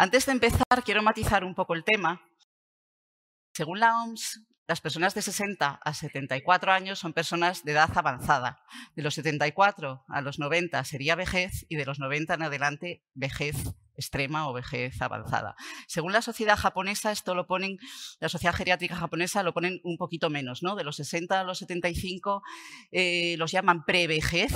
Antes de empezar, quiero matizar un poco el tema. Según la OMS, las personas de 60 a 74 años son personas de edad avanzada. De los 74 a los 90 sería vejez y de los 90 en adelante vejez extrema o vejez avanzada. Según la sociedad japonesa, esto lo ponen, la sociedad geriátrica japonesa lo ponen un poquito menos, ¿no? De los 60 a los 75 eh, los llaman prevejez,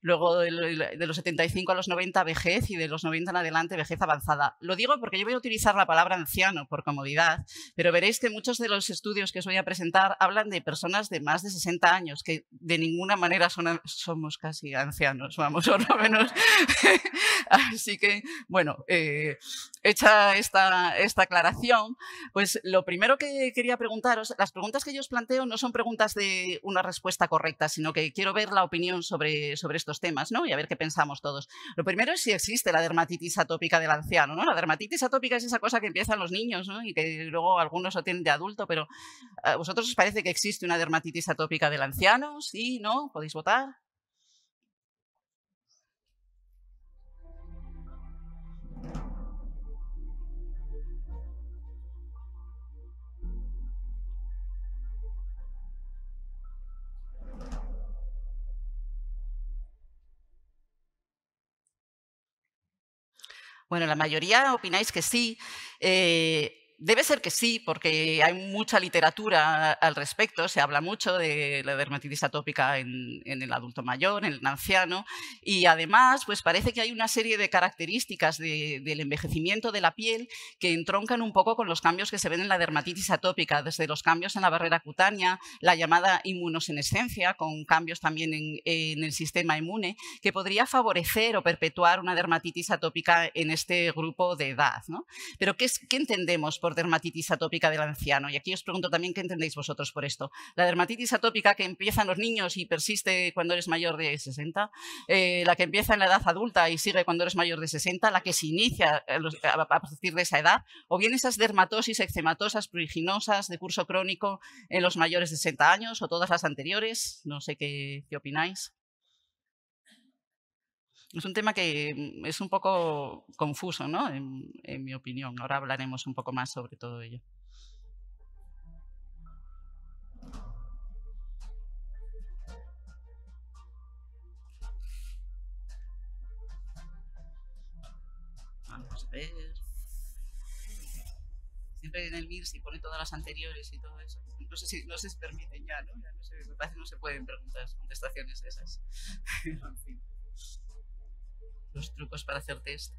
luego de, los 75 a los 90 vejez y de los 90 en adelante vejez avanzada. Lo digo porque yo voy a utilizar la palabra anciano por comodidad, pero veréis que muchos de los estudios que os voy a presentar hablan de personas de más de 60 años, que de ninguna manera somos casi ancianos, vamos, o lo menos. Así que, bueno, eh, hecha esta, esta aclaración, pues lo primero que quería preguntaros, las preguntas que yo os planteo no son preguntas de una respuesta correcta, sino que quiero ver la opinión sobre, sobre estos temas ¿no? y a ver qué pensamos todos. Lo primero es si existe la dermatitis atópica del anciano. ¿no? La dermatitis atópica es esa cosa que empieza en los niños y que luego algunos lo tienen de adulto, pero ¿a vosotros os parece que existe una dermatitis atópica del anciano? ¿Sí? ¿No? ¿Podéis votar? Bueno, la mayoría opináis que sí. Eh, Debe ser que sí, porque hay mucha literatura al respecto, se habla mucho de la dermatitis atópica en, el adulto mayor, en el anciano, y además pues parece que hay una serie de características del envejecimiento de la piel que entroncan un poco con los cambios que se ven en la dermatitis atópica, desde los cambios en la barrera cutánea, la llamada inmunosenescencia, con cambios también en, el sistema inmune, que podría favorecer o perpetuar una dermatitis atópica en este grupo de edad. ¿no? Pero ¿qué, qué entendemos dermatitis atópica del anciano. Y aquí os pregunto también qué entendéis vosotros por esto. La dermatitis atópica que empieza en los niños y persiste cuando eres mayor de 60, eh, la que empieza en la edad adulta y sigue cuando eres mayor de 60, la que se inicia a partir de esa edad, o bien esas dermatosis eczematosas pruriginosas de curso crónico en los mayores de 60 años, o todas las anteriores. No sé qué opináis. Es un tema que mm, es un poco confuso, ¿no? En, mi opinión. Ahora hablaremos un poco más sobre todo ello. Vamos a ver. Siempre en el MIR se pone todas las anteriores y todo eso. No sé si no se permiten ya, ¿no? Ya no sé, me parece que no se pueden preguntar contestaciones esas. en fin los trucos para hacer test.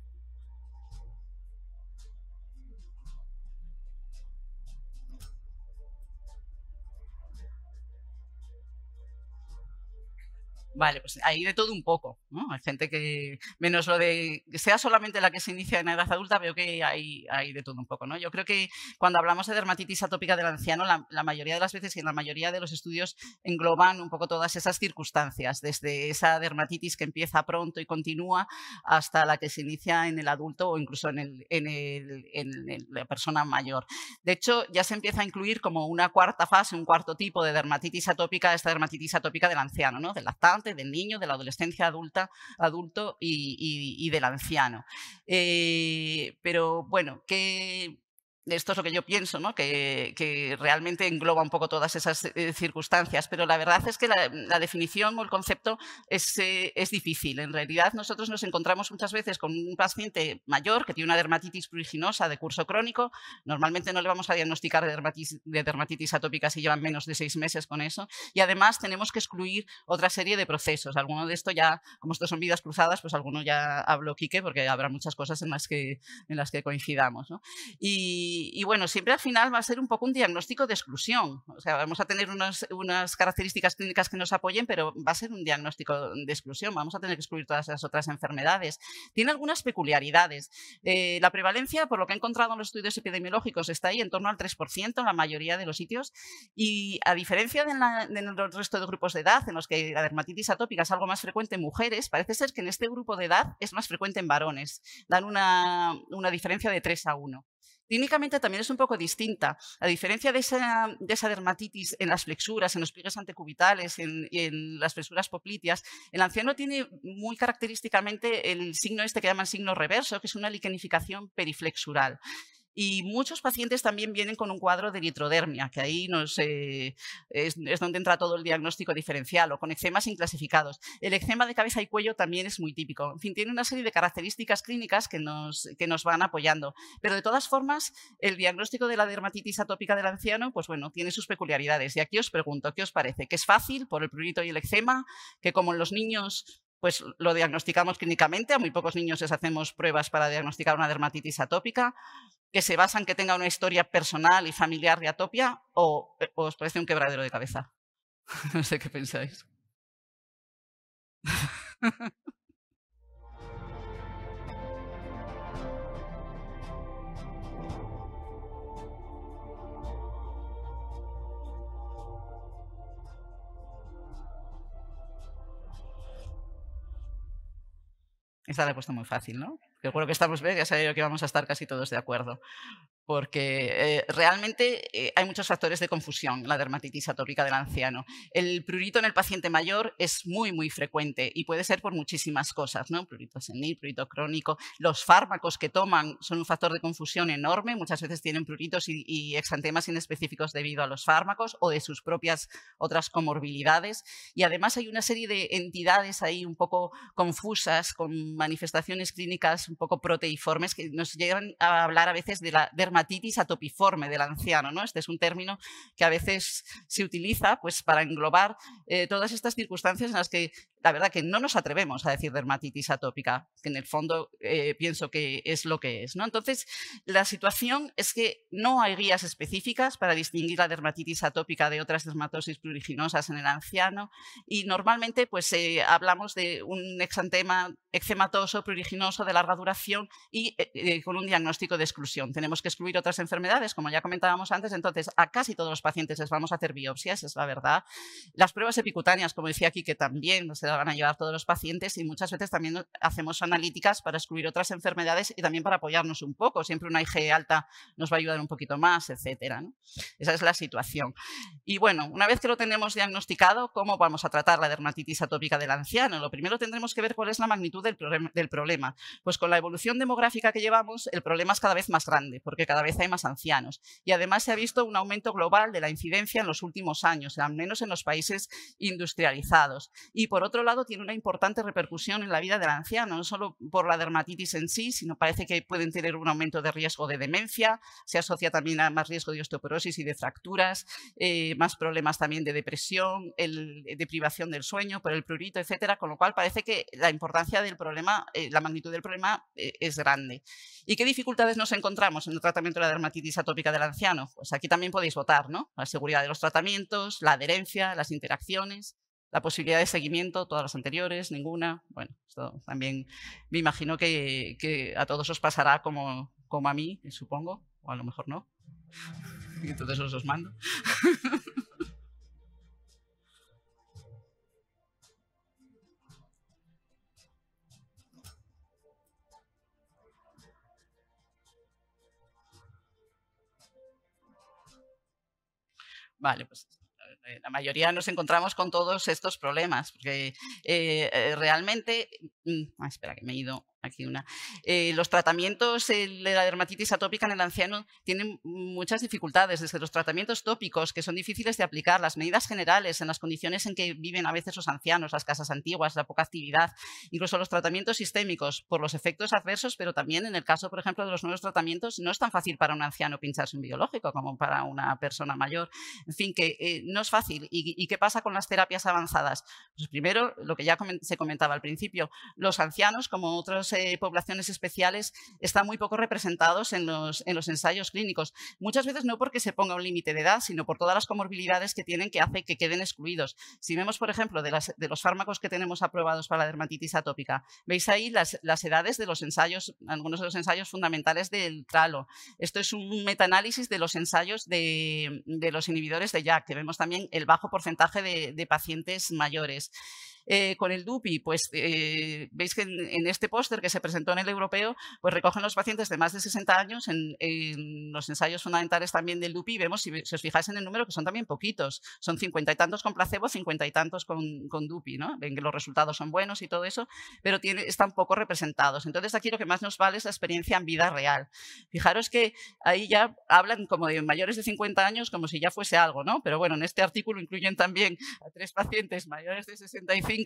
Vale, pues hay de todo un poco. ¿no? Hay gente que, menos lo de que sea solamente la que se inicia en edad adulta, veo que hay, hay de todo un poco. ¿no? Yo creo que cuando hablamos de dermatitis atópica del anciano, la, mayoría de las veces y en la mayoría de los estudios engloban un poco todas esas circunstancias, desde esa dermatitis que empieza pronto y continúa hasta la que se inicia en el adulto o incluso en, el, en, el, en la persona mayor. De hecho, ya se empieza a incluir como una cuarta fase, un cuarto tipo de dermatitis atópica, esta dermatitis atópica del anciano, ¿no? del lactante del niño, de la adolescencia adulta, adulto y, del anciano. Eh, pero bueno, ¿qué, esto es lo que yo pienso, ¿no? que, realmente engloba un poco todas esas eh, circunstancias, pero la verdad es que la, definición o el concepto es, eh, es, difícil. En realidad nosotros nos encontramos muchas veces con un paciente mayor que tiene una dermatitis pruriginosa de curso crónico, normalmente no le vamos a diagnosticar de dermatitis, de dermatitis atópica si llevan menos de seis meses con eso, y además tenemos que excluir otra serie de procesos. Alguno de esto ya, como estos son vidas cruzadas, pues alguno ya habló Quique, porque habrá muchas cosas en las que, en las que coincidamos. ¿no? Y, y, bueno, siempre al final va a ser un poco un diagnóstico de exclusión. O sea, vamos a tener unas, unas, características clínicas que nos apoyen, pero va a ser un diagnóstico de exclusión. Vamos a tener que excluir todas las otras enfermedades. Tiene algunas peculiaridades. Eh, la prevalencia, por lo que he encontrado en los estudios epidemiológicos, está ahí en torno al 3% en la mayoría de los sitios. Y a diferencia de, resto de grupos de edad, en los que la dermatitis atópica es algo más frecuente en mujeres, parece ser que en este grupo de edad es más frecuente en varones. Dan una, una diferencia de 3 a 1. Clínicamente también es un poco distinta. A diferencia de esa, dermatitis en las flexuras, en los pliegues antecubitales, en, en, las flexuras popliteas, el anciano tiene muy característicamente el signo este que llaman signo reverso, que es una liquenificación periflexural. Y muchos pacientes también vienen con un cuadro de eritrodermia, que ahí es, donde entra todo el diagnóstico diferencial, o con eczemas inclasificados. El eczema de cabeza y cuello también es muy típico. En fin, tiene una serie de características clínicas que nos, que nos van apoyando. Pero de todas formas, el diagnóstico de la dermatitis atópica del anciano, pues bueno, tiene sus peculiaridades. Y aquí os pregunto, ¿qué os parece? ¿Que es fácil por el prurito y el eczema? ¿Que como en los niños pues lo diagnosticamos clínicamente, a muy pocos niños les hacemos pruebas para diagnosticar una dermatitis atópica, que se basan en que tenga una historia personal y familiar de atopia, o, eh, o os parece un quebradero de cabeza. no sé qué pensáis. Esta la he puesto muy fácil, ¿no? Yo que estamos, ya sabía que vamos a estar casi todos de acuerdo porque eh, realmente eh, hay muchos factores de confusión en la dermatitis atópica del anciano. El prurito en el paciente mayor es muy, muy frecuente y puede ser por muchísimas cosas, ¿no? Prurito senil, prurito crónico. Los fármacos que toman son un factor de confusión enorme. Muchas veces tienen pruritos y, exantemas inespecíficos debido a los fármacos o de sus propias otras comorbilidades. Y además hay una serie de entidades ahí un poco confusas, con manifestaciones clínicas un poco proteiformes que nos llevan a hablar a veces de la dermatitis dermatitis atopiforme del anciano. ¿no? Este es un término que a veces se utiliza pues, para englobar eh, todas estas circunstancias en las que la verdad que no nos atrevemos a decir dermatitis atópica, que en el fondo eh, pienso que es lo que es. ¿no? Entonces, la situación es que no hay guías específicas para distinguir la dermatitis atópica de otras dermatosis pruriginosas en el anciano y normalmente pues, eh, hablamos de un exantema eczematoso pruriginoso de larga duración y con un diagnóstico de exclusión. Tenemos que excluir otras enfermedades, como ya comentábamos antes, entonces a casi todos los pacientes les vamos a hacer biopsias, es la verdad. Las pruebas epicutáneas, como decía aquí, que también van a llevar todos los pacientes y muchas veces también hacemos analíticas para excluir otras enfermedades y también para apoyarnos un poco. Siempre una IG alta nos va a ayudar un poquito más, etcétera. Esa es la situación. Y bueno, una vez que lo tenemos diagnosticado, ¿cómo vamos a tratar la dermatitis atópica del anciano? Lo primero tendremos que ver cuál es la magnitud del, del problema. Pues con la evolución demográfica que llevamos, el problema es cada vez más grande, porque cada vez hay más ancianos. Y además se ha visto un aumento global de la incidencia en los últimos años, al menos en los países industrializados. Y por otro lado, tiene una importante repercusión en la vida del anciano, no solo por la dermatitis en sí, sino parece que pueden tener un aumento de riesgo de demencia, se asocia también a más riesgo de osteoporosis y de fracturas, eh, más problemas también de depresión, de privación del sueño por el prurito, etcétera, con lo cual parece que la importancia del problema, eh, la magnitud del problema eh, es grande. ¿Y qué dificultades nos encontramos en el tratamiento de la dermatitis atópica del anciano? Pues aquí también podéis votar, ¿no? La seguridad de los tratamientos, la adherencia, las interacciones, la posibilidad de seguimiento, todas las anteriores, ninguna. Bueno, esto también me imagino que, a todos os pasará como, como a mí, supongo, o a lo mejor no. Y entonces os os mando. Vale, pues la mayoría nos encontramos con todos estos problemas, porque eh, eh, realmente, mm, ah, espera que me he ido aquí una. Eh, los tratamientos de la dermatitis atópica en el anciano tienen muchas dificultades, desde los tratamientos tópicos, que son difíciles de aplicar, las medidas generales en las condiciones en que viven a veces los ancianos, las casas antiguas, la poca actividad, incluso los tratamientos sistémicos por los efectos adversos, pero también en el caso, por ejemplo, de los nuevos tratamientos, no es tan fácil para un anciano pincharse un biológico como para una persona mayor. En fin, que eh, no es fácil. ¿Y, qué pasa con las terapias avanzadas? Pues primero, lo que ya se comentaba al principio, los ancianos, como otros eh, poblaciones especiales están muy poco representados en los, en los ensayos clínicos. Muchas veces no porque se ponga un límite de edad, sino por todas las comorbilidades que tienen que hace que queden excluidos. Si vemos, por ejemplo, de, las, de los fármacos que tenemos aprobados para la dermatitis atópica, veis ahí las, edades de los ensayos, algunos de los ensayos fundamentales del tralo. Esto es un metaanálisis de los ensayos de, de los inhibidores de JAK, que vemos también el bajo porcentaje de, de pacientes mayores. Eh, con el DUPI, pues eh, veis que en, este póster que se presentó en el europeo, pues recogen los pacientes de más de 60 años en, los ensayos fundamentales también del DUPI. Vemos, si, os fijáis en el número, que son también poquitos. Son cincuenta y tantos con placebo, cincuenta y tantos con, DUPI. ¿no? Ven que los resultados son buenos y todo eso, pero están poco representados. Entonces aquí lo que más nos vale es la experiencia en vida real. Fijaros que ahí ya hablan como de mayores de 50 años como si ya fuese algo, ¿no? Pero bueno, en este artículo incluyen también a tres pacientes mayores de 65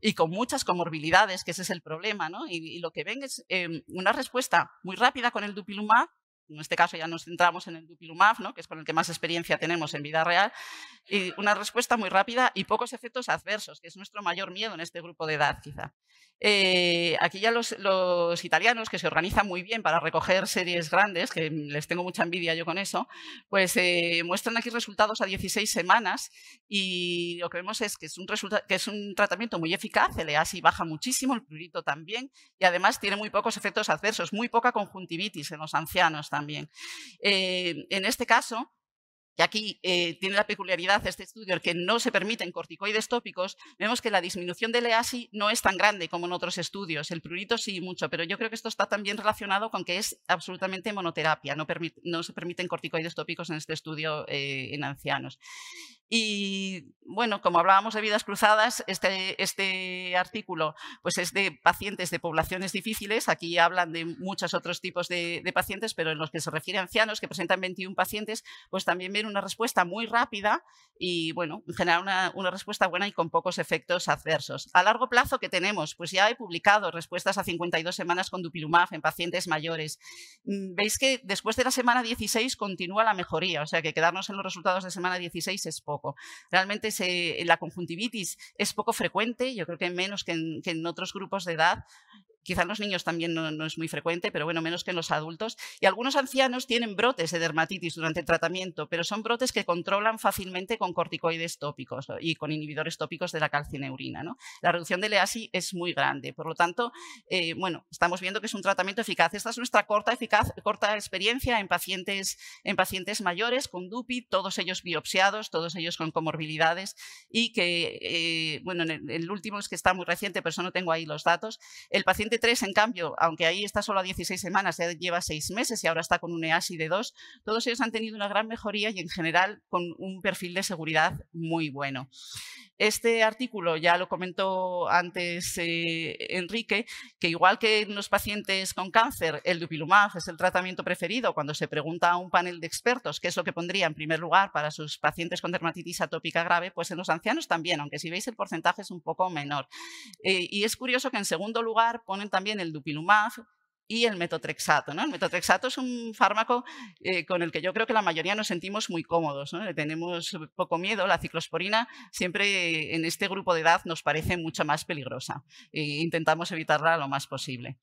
y con muchas comorbilidades, que ese es el problema, ¿no? Y, lo que ven es em, una respuesta muy rápida con el dupilumab, en este caso ya nos centramos en el dupilumab, ¿no? que es con el que más experiencia tenemos en vida real, y una respuesta muy rápida y pocos efectos adversos, que es nuestro mayor miedo en este grupo de edad, quizá. Eh, aquí ya los, italianos, que se organizan muy bien para recoger series grandes, que les tengo mucha envidia yo con eso, pues eh, muestran aquí resultados a 16 semanas y lo que vemos es que es un, que es un tratamiento muy eficaz, el EASI baja muchísimo, el prurito también, y además tiene muy pocos efectos adversos, muy poca conjuntivitis en los ancianos también. Eh, en este caso, y aquí eh, tiene la peculiaridad este estudio que no se permiten corticoides tópicos, vemos que la disminución del EASI no es tan grande como en otros estudios, el prurito sí mucho, pero yo creo que esto está también relacionado con que es absolutamente monoterapia, no, se permiten corticoides tópicos en este estudio eh, en ancianos. Y bueno, como hablábamos de vidas cruzadas, este, este, artículo pues es de pacientes de poblaciones difíciles. Aquí hablan de muchos otros tipos de, pacientes, pero en los que se refiere a ancianos que presentan 21 pacientes, pues también ven una respuesta muy rápida y bueno, en general una, una, respuesta buena y con pocos efectos adversos. A largo plazo, ¿qué tenemos? Pues ya he publicado respuestas a 52 semanas con dupilumab en pacientes mayores. Mm, veis que después de la semana 16 continúa la mejoría, o sea que quedarnos en los resultados de semana 16 es poco. Realmente la conjuntivitis es poco frecuente, yo creo que menos que en otros grupos de edad, Quizá en los niños también no, es muy frecuente, pero bueno, menos que en los adultos. Y algunos ancianos tienen brotes de dermatitis durante el tratamiento, pero son brotes que controlan fácilmente con corticoides tópicos y con inhibidores tópicos de la calcineurina. ¿no? La reducción del EASI es muy grande, por lo tanto, eh, bueno, estamos viendo que es un tratamiento eficaz. Esta es nuestra corta, eficaz, corta experiencia en pacientes, en pacientes mayores con DUPI, todos ellos biopsiados, todos ellos con comorbilidades y que, eh, bueno, el, el último es que está muy reciente, pero eso no tengo ahí los datos. El paciente 3, en cambio, aunque ahí está solo a 16 semanas, ya lleva 6 meses y ahora está con un EASI de 2, todos ellos han tenido una gran mejoría y en general con un perfil de seguridad muy bueno. Este artículo ya lo comentó antes eh, Enrique, que igual que en los pacientes con cáncer, el dupilumab es el tratamiento preferido cuando se pregunta a un panel de expertos qué es lo que pondría en primer lugar para sus pacientes con dermatitis atópica grave, pues en los ancianos también, aunque si veis el porcentaje es un poco menor. Eh, y es curioso que en segundo lugar ponen también el dupilumab, y el metotrexato. ¿no? El metotrexato es un fármaco eh, con el que yo creo que la mayoría nos sentimos muy cómodos, ¿no? tenemos poco miedo. La ciclosporina siempre en este grupo de edad nos parece mucho más peligrosa e intentamos evitarla lo más posible.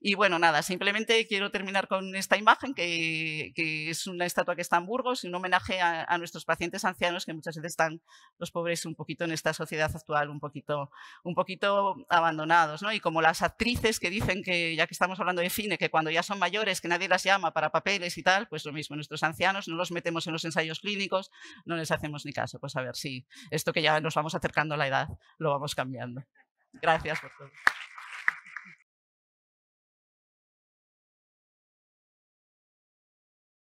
Y bueno, nada, simplemente quiero terminar con esta imagen que, es una estatua que está en Burgos y un homenaje a, nuestros pacientes ancianos que muchas veces están los pobres un poquito en esta sociedad actual, un poquito, un poquito abandonados. ¿no? Y como las actrices que dicen que, ya que estamos hablando de define que cuando ya son mayores, que nadie las llama para papeles y tal, pues lo mismo, nuestros ancianos no los metemos en los ensayos clínicos, no les hacemos ni caso. Pues a ver si esto que ya nos vamos acercando a la edad lo vamos cambiando. Gracias por todo.